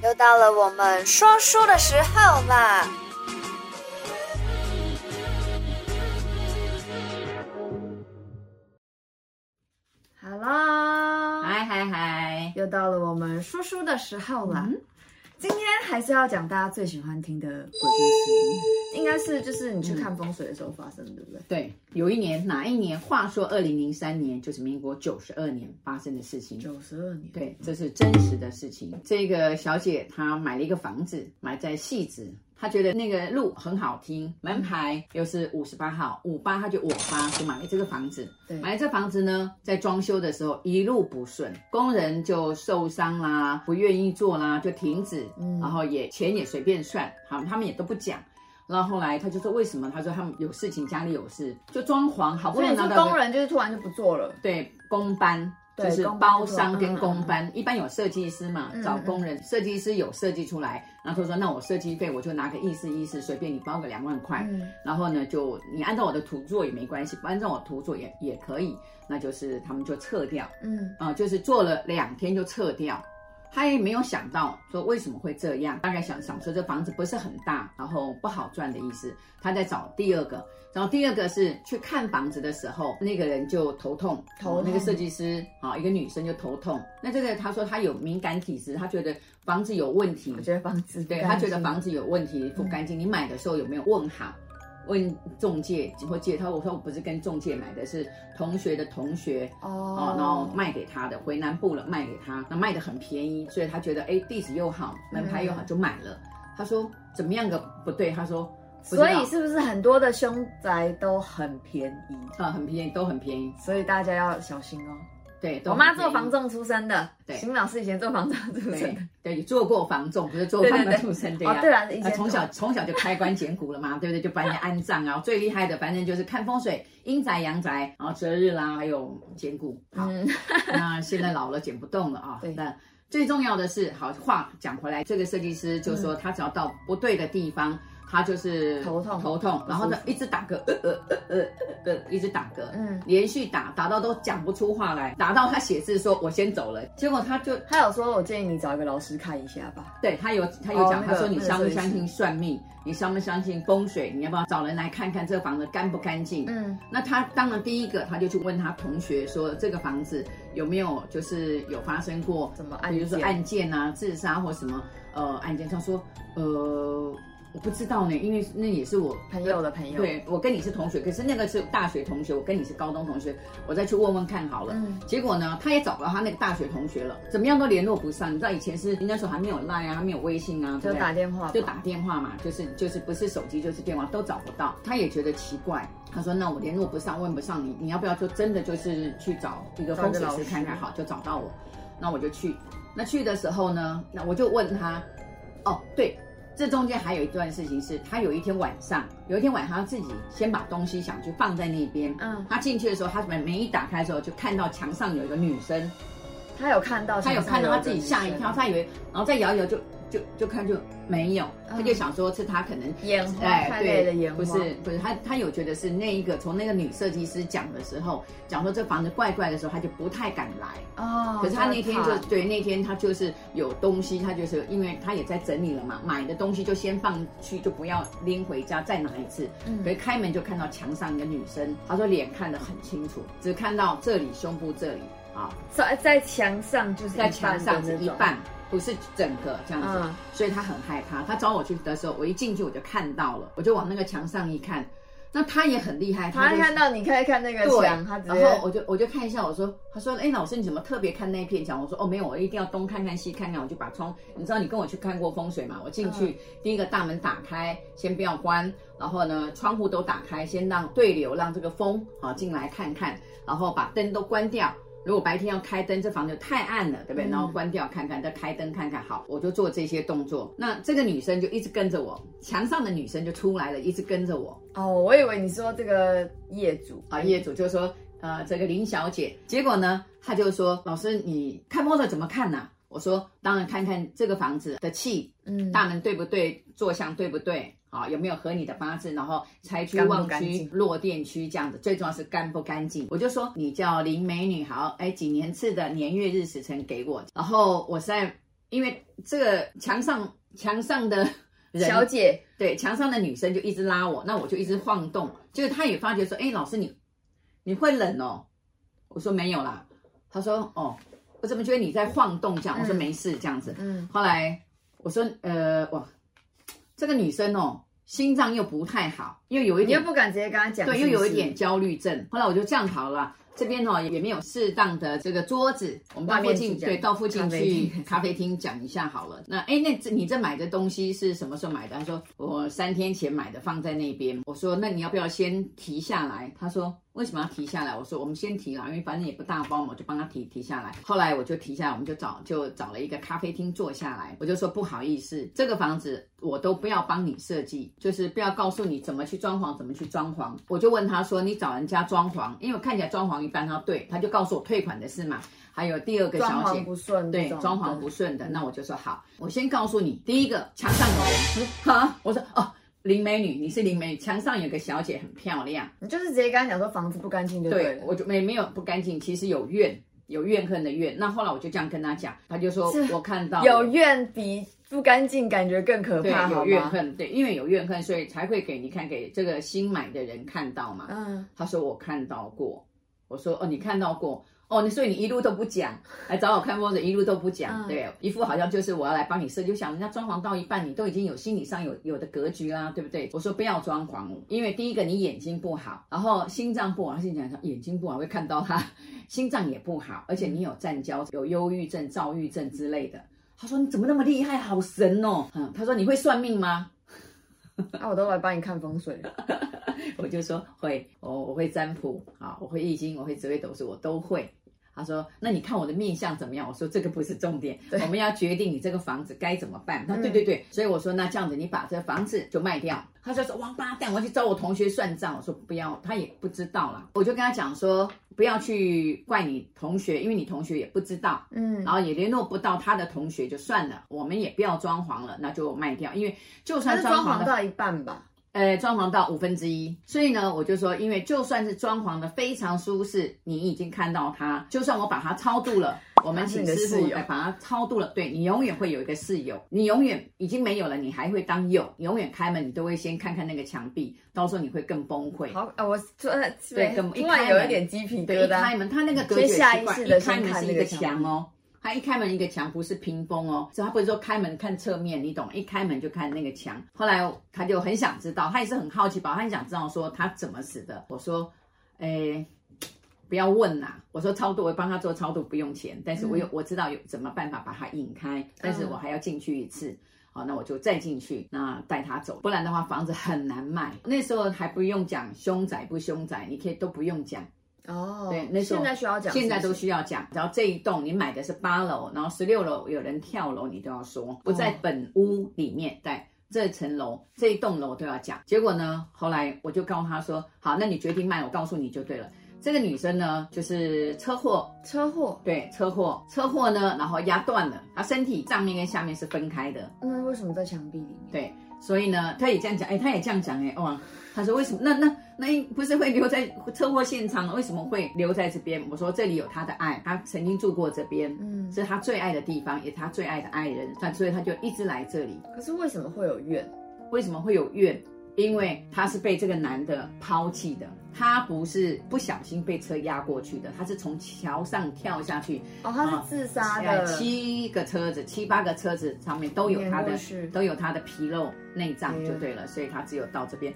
又到了我们说书的时候啦！Hello，嗨嗨嗨，又到了我们说书的时候了。嗯今天还是要讲大家最喜欢听的鬼故事，应该是就是你去看风水的时候发生的，对不对？对，有一年哪一年？话说二零零三年，就是民国九十二年发生的事情。九十二年，对，这是真实的事情。这个小姐她买了一个房子，买在汐止。他觉得那个路很好听，门牌又是五十八号，五八他就我八，就买了这个房子。对，买了这房子呢，在装修的时候一路不顺，工人就受伤啦，不愿意做啦，就停止。嗯，然后也钱也随便算，好，他们也都不讲。然后后来他就说为什么？他说他们有事情，家里有事，就装潢，好不容易拿到。工人就是突然就不做了。对，工班。就是包商跟工班，一般有设计师嘛，找工人，设计师有设计出来，然后他说那我设计费我就拿个意思意思，随便你包个两万块，然后呢就你按照我的图做也没关系，不按照我图做也也可以，那就是他们就撤掉，嗯。啊，就是做了两天就撤掉。他也没有想到说为什么会这样，大概想想说这房子不是很大，然后不好赚的意思。他在找第二个，然后第二个是去看房子的时候，那个人就头痛，头那个设计师啊，一个女生就头痛。那这个他说他有敏感体质，他觉得房子有问题，我觉得房子对他觉得房子有问题不干净。你买的时候有没有问好？问中介或借他，我说我不是跟中介买的，是同学的同学哦，然后卖给他的，回南部了卖给他，那卖的很便宜，所以他觉得哎地址又好，门牌又好，就买了。他说怎么样个不对？他说，所以是不是很多的凶宅都很便宜啊？很便宜，都很便宜，所以大家要小心哦。对，我妈做房仲出身的。对，邢老师以前做房仲出身的。对，做过房仲，不是做房仲出身的呀。对啊，以前从小从小就开棺捡骨了嘛，对不对？就帮人家安葬啊，最厉害的反正就是看风水，阴宅阳宅，然后择日啦，还有捡骨。好，那现在老了捡不动了啊。对。那最重要的是，好话讲回来，这个设计师就说，他只要到不对的地方。他就是头痛。头痛，然后呢一直打嗝，呃呃呃呃呃，一直打嗝，嗯，连续打打到都讲不出话来，打到他写字说我先走了，结果他就他有说，我建议你找一个老师看一下吧。对，他有他有讲，他说你相不相信算命，你相不相信风水，你要不要找人来看看这个房子干不干净？嗯，那他当然第一个他就去问他同学说，这个房子有没有就是有发生过什么案，比如说案件啊，自杀或什么？呃案件，他说呃。我不知道呢，因为那也是我朋友的朋友。对，我跟你是同学，可是那个是大学同学，我跟你是高中同学，我再去问问看好了。嗯。结果呢，他也找不到他那个大学同学了，怎么样都联络不上。你知道以前是那时候还没有 Line 啊，还没有微信啊，就打电话，就打电话嘛，就是就是不是手机就是电话都找不到。他也觉得奇怪，他说：“那我联络不上，问不上你，你要不要就真的就是去找一个风水师看看？好，就找到我，那我就去。那去的时候呢，那我就问他，哦，对。”这中间还有一段事情是，他有一天晚上，有一天晚上他自己先把东西想去放在那边。嗯，他进去的时候，他门门一打开的时候，就看到墙上有一个女生。他有看到，他有看到，他自己吓一跳，他以为，然后再摇一摇就。就就看就没有，他就想说是他可能眼花，哎，对，不是不是他他有觉得是那一个从那个女设计师讲的时候讲说这房子怪怪的时候，他就不太敢来哦。可是他那天就对那天他就是有东西，他就是因为他也在整理了嘛，买的东西就先放去，就不要拎回家再拿一次。嗯，所以开门就看到墙上一个女生，他说脸看得很清楚，只看到这里胸部这里啊，在在墙上就是在墙上是一半。不是整个这样子，嗯、所以他很害怕。他找我去的时候，我一进去我就看到了，我就往那个墙上一看，那他也很厉害。他看到你看一看那个墙，他然后我就我就看一下，我说，他说，哎，老师你怎么特别看那片墙？我说，哦，没有，我一定要东看看西看看，我就把窗，你知道你跟我去看过风水嘛？我进去、嗯、第一个大门打开，先不要关，然后呢窗户都打开，先让对流，让这个风好进来看看，然后把灯都关掉。如果白天要开灯，这房子太暗了，对不对？然后关掉看看，再开灯看看。好，我就做这些动作。那这个女生就一直跟着我，墙上的女生就出来了，一直跟着我。哦，我以为你说这个业主啊，业主就是说，呃，这个林小姐。结果呢，她就说：“老师，你看风水怎么看呢？”我说：“当然看看这个房子的气，嗯，大门对不对？坐向对不对？”好，有没有合你的八字？然后财区旺区、落电区这样子，最重要是干不干净。我就说你叫林美女，好，哎，几年次的年月日时辰给我。然后我实在因为这个墙上墙上的 人小姐，对，墙上的女生就一直拉我，那我就一直晃动，就是她也发觉说，哎，老师你你会冷哦？我说没有啦，她说哦，我怎么觉得你在晃动这样？我说没事这样子，嗯，后来我说呃哇，这个女生哦。心脏又不太好，又有一点，你又不敢直接跟她讲，对，又有一点焦虑症。后来我就这样好了。这边哦也没有适当的这个桌子，我们到附近对，到附近去 咖啡厅讲一下好了。那哎，那这你这买的东西是什么时候买的？他说我三天前买的，放在那边。我说那你要不要先提下来？他说为什么要提下来？我说我们先提了，因为反正也不大包嘛，我就帮他提提下来。后来我就提下来，我们就找就找了一个咖啡厅坐下来。我就说不好意思，这个房子我都不要帮你设计，就是不要告诉你怎么去装潢，怎么去装潢。我就问他说你找人家装潢，因为我看起来装潢。一般他对，他就告诉我退款的事嘛。还有第二个小姐，装潢不顺，对，装潢不顺的，那我就说好，我先告诉你，第一个墙上有人，哈，我说哦，林美女，你是林美女，墙上有个小姐很漂亮，你就是直接跟他讲说房子不干净就对，对，我就没没有不干净，其实有怨，有怨恨的怨。那后来我就这样跟他讲，他就说我看到有怨比不干净感觉更可怕，有怨恨，对，因为有怨恨，所以才会给你看给这个新买的人看到嘛。嗯，他说我看到过。我说哦，你看到过哦，你所以你一路都不讲，来找我看风水，一路都不讲，嗯、对，一副好像就是我要来帮你设计，就想人家装潢到一半，你都已经有心理上有有的格局啦，对不对？我说不要装潢，因为第一个你眼睛不好，然后心脏不好，他先讲说眼睛不好会看到他心脏也不好，而且你有战交，有忧郁症、躁郁症之类的。他说你怎么那么厉害，好神哦，嗯，他说你会算命吗？啊，我都来帮你看风水。我就说会，我我会占卜啊，我会易经，我会紫微斗数，我都会。他说，那你看我的面相怎么样？我说这个不是重点，对我们要决定你这个房子该怎么办。他说对对对，所以我说那这样子，你把这个房子就卖掉。他就说王八蛋，我要去找我同学算账。我说不要，他也不知道啦。我就跟他讲说，不要去怪你同学，因为你同学也不知道，嗯，然后也联络不到他的同学，就算了，我们也不要装潢了，那就卖掉，因为就算装潢到一半吧。呃，装潢到五分之一，所以呢，我就说，因为就算是装潢的非常舒适，你已经看到它，就算我把它超度了，我们请师傅来把它超度了，对，你永远会有一个室友，你永远已经没有了，你还会当有，永远开门你都会先看看那个墙壁，到时候你会更崩溃。好，呃，我说对，更一开有一点鸡皮疙瘩，对，一开门，它那个隔绝习惯，一开门是一个墙哦。他一开门，一个墙不是屏风哦，所以他不是说开门看侧面，你懂？一开门就看那个墙。后来他就很想知道，他也是很好奇吧，他很想知道说他怎么死的。我说，哎，不要问呐。我说超度，我帮他做超度不用钱，但是我有、我知道有怎么办法把他引开，但是我还要进去一次。好，那我就再进去，那带他走，不然的话房子很难卖。那时候还不用讲凶宅不凶宅，你可以都不用讲。哦，对，那时候现在需要讲，现在都需要讲。然后这一栋你买的是八楼，然后十六楼有人跳楼，你都要说不在本屋里面，对，这层楼这一栋楼都要讲。结果呢，后来我就告诉他说，好，那你决定卖，我告诉你就对了。这个女生呢，就是车祸，车祸，对，车祸，车祸呢，然后压断了，她身体上面跟下面是分开的。那为什么在墙壁里面？对，所以呢，他也这样讲，哎，他也这样讲，哎，哇。他说：“为什么？那那那不是会留在车祸现场？为什么会留在这边？”我说：“这里有他的爱，他曾经住过这边，嗯，是他最爱的地方，也是他最爱的爱人，所以他就一直来这里。可是为什么会有怨？为什么会有怨？因为他是被这个男的抛弃的。”他不是不小心被车压过去的，他是从桥上跳下去。哦，他是自杀的。七个车子，七八个车子上面都有他的，都有他的皮肉内脏就对了，所以他只有到这边。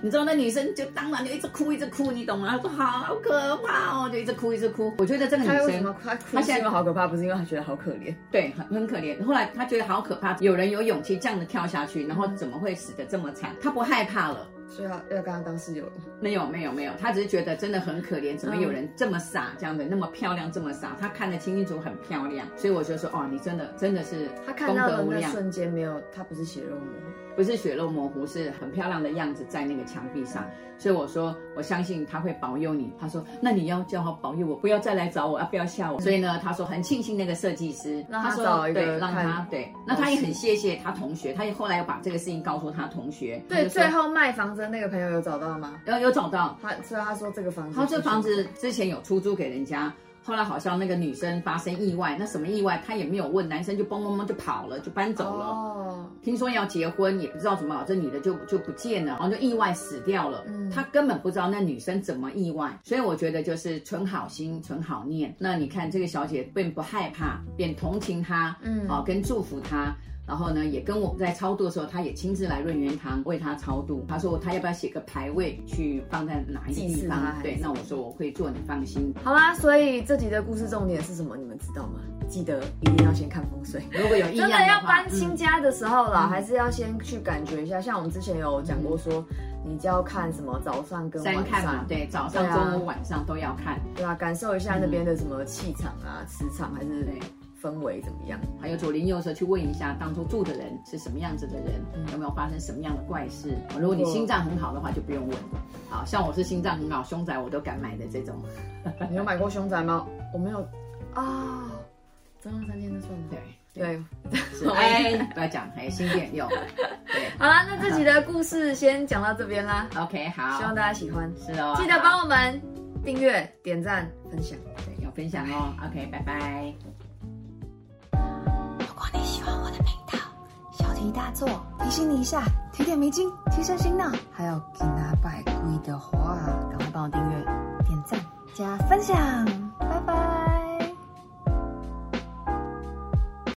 你知道那女生就当然就一直哭，一直哭，你懂吗？她说好可怕哦，就一直哭，一直哭。我觉得这个女生，她现在好可怕，不是因为她觉得好可怜，对，很很可怜。后来她觉得好可怕，有人有勇气这样的跳下去，然后怎么会死得这么惨？她不害怕了。所以要要跟他当室友？没有没有没有，他只是觉得真的很可怜，怎么有人这么傻，这样的那么漂亮这么傻？他看得清清楚很漂亮，所以我就说哦，你真的真的是他看到的那瞬间没有，他不是血肉模糊。不是血肉模糊，是很漂亮的样子在那个墙壁上，所以我说我相信他会保佑你。他说那你要叫他保佑我，不要再来找我，啊，不要吓我。所以呢，他说很庆幸那个设计师，他说对，让他对，那他也很谢谢他同学，他也后来又把这个事情告诉他同学。对，最后卖房子的那个朋友有找到吗？有有找到，他所以他说这个房子，他这房子之前有出租给人家。后来好像那个女生发生意外，那什么意外他也没有问，男生就嘣嘣嘣就跑了，就搬走了。哦，听说要结婚，也不知道怎么搞，这女的就就不见了，然后就意外死掉了。嗯，他根本不知道那女生怎么意外，所以我觉得就是存好心，存好念。那你看这个小姐并不害怕，便同情她，嗯，好跟祝福她。然后呢，也跟我们在超度的时候，他也亲自来润元堂为他超度。他说他要不要写个牌位去放在哪一个地方？对，那我说我会做，你放心。好啦，所以这集的故事重点是什么？你们知道吗？记得一定要先看风水。如果有意的真的要搬新家的时候啦，嗯、还是要先去感觉一下。像我们之前有讲过说，嗯、你就要看什么早上跟晚上，看嘛，对，早上、中午、晚上都要看，对啊，感受一下那边的什么气场啊、磁场还是。氛围怎么样？还有左邻右舍去问一下，当初住的人是什么样子的人，嗯、有没有发生什么样的怪事？如果你心脏很好的话，就不用问。好像我是心脏很好，凶宅我都敢买的这种。你有买过凶宅吗？我没有啊。三天的算对对，不要讲，哎，新店有。对，好啦，那这集的故事先讲到这边啦。OK，好，希望大家喜欢。是哦，记得帮我们订阅、点赞、分享。对，要分享哦。OK，拜拜。大做提醒你一下，提点迷津，提升心脑。还有给拿百贵的话，赶快帮我订阅、点赞、加分享。拜拜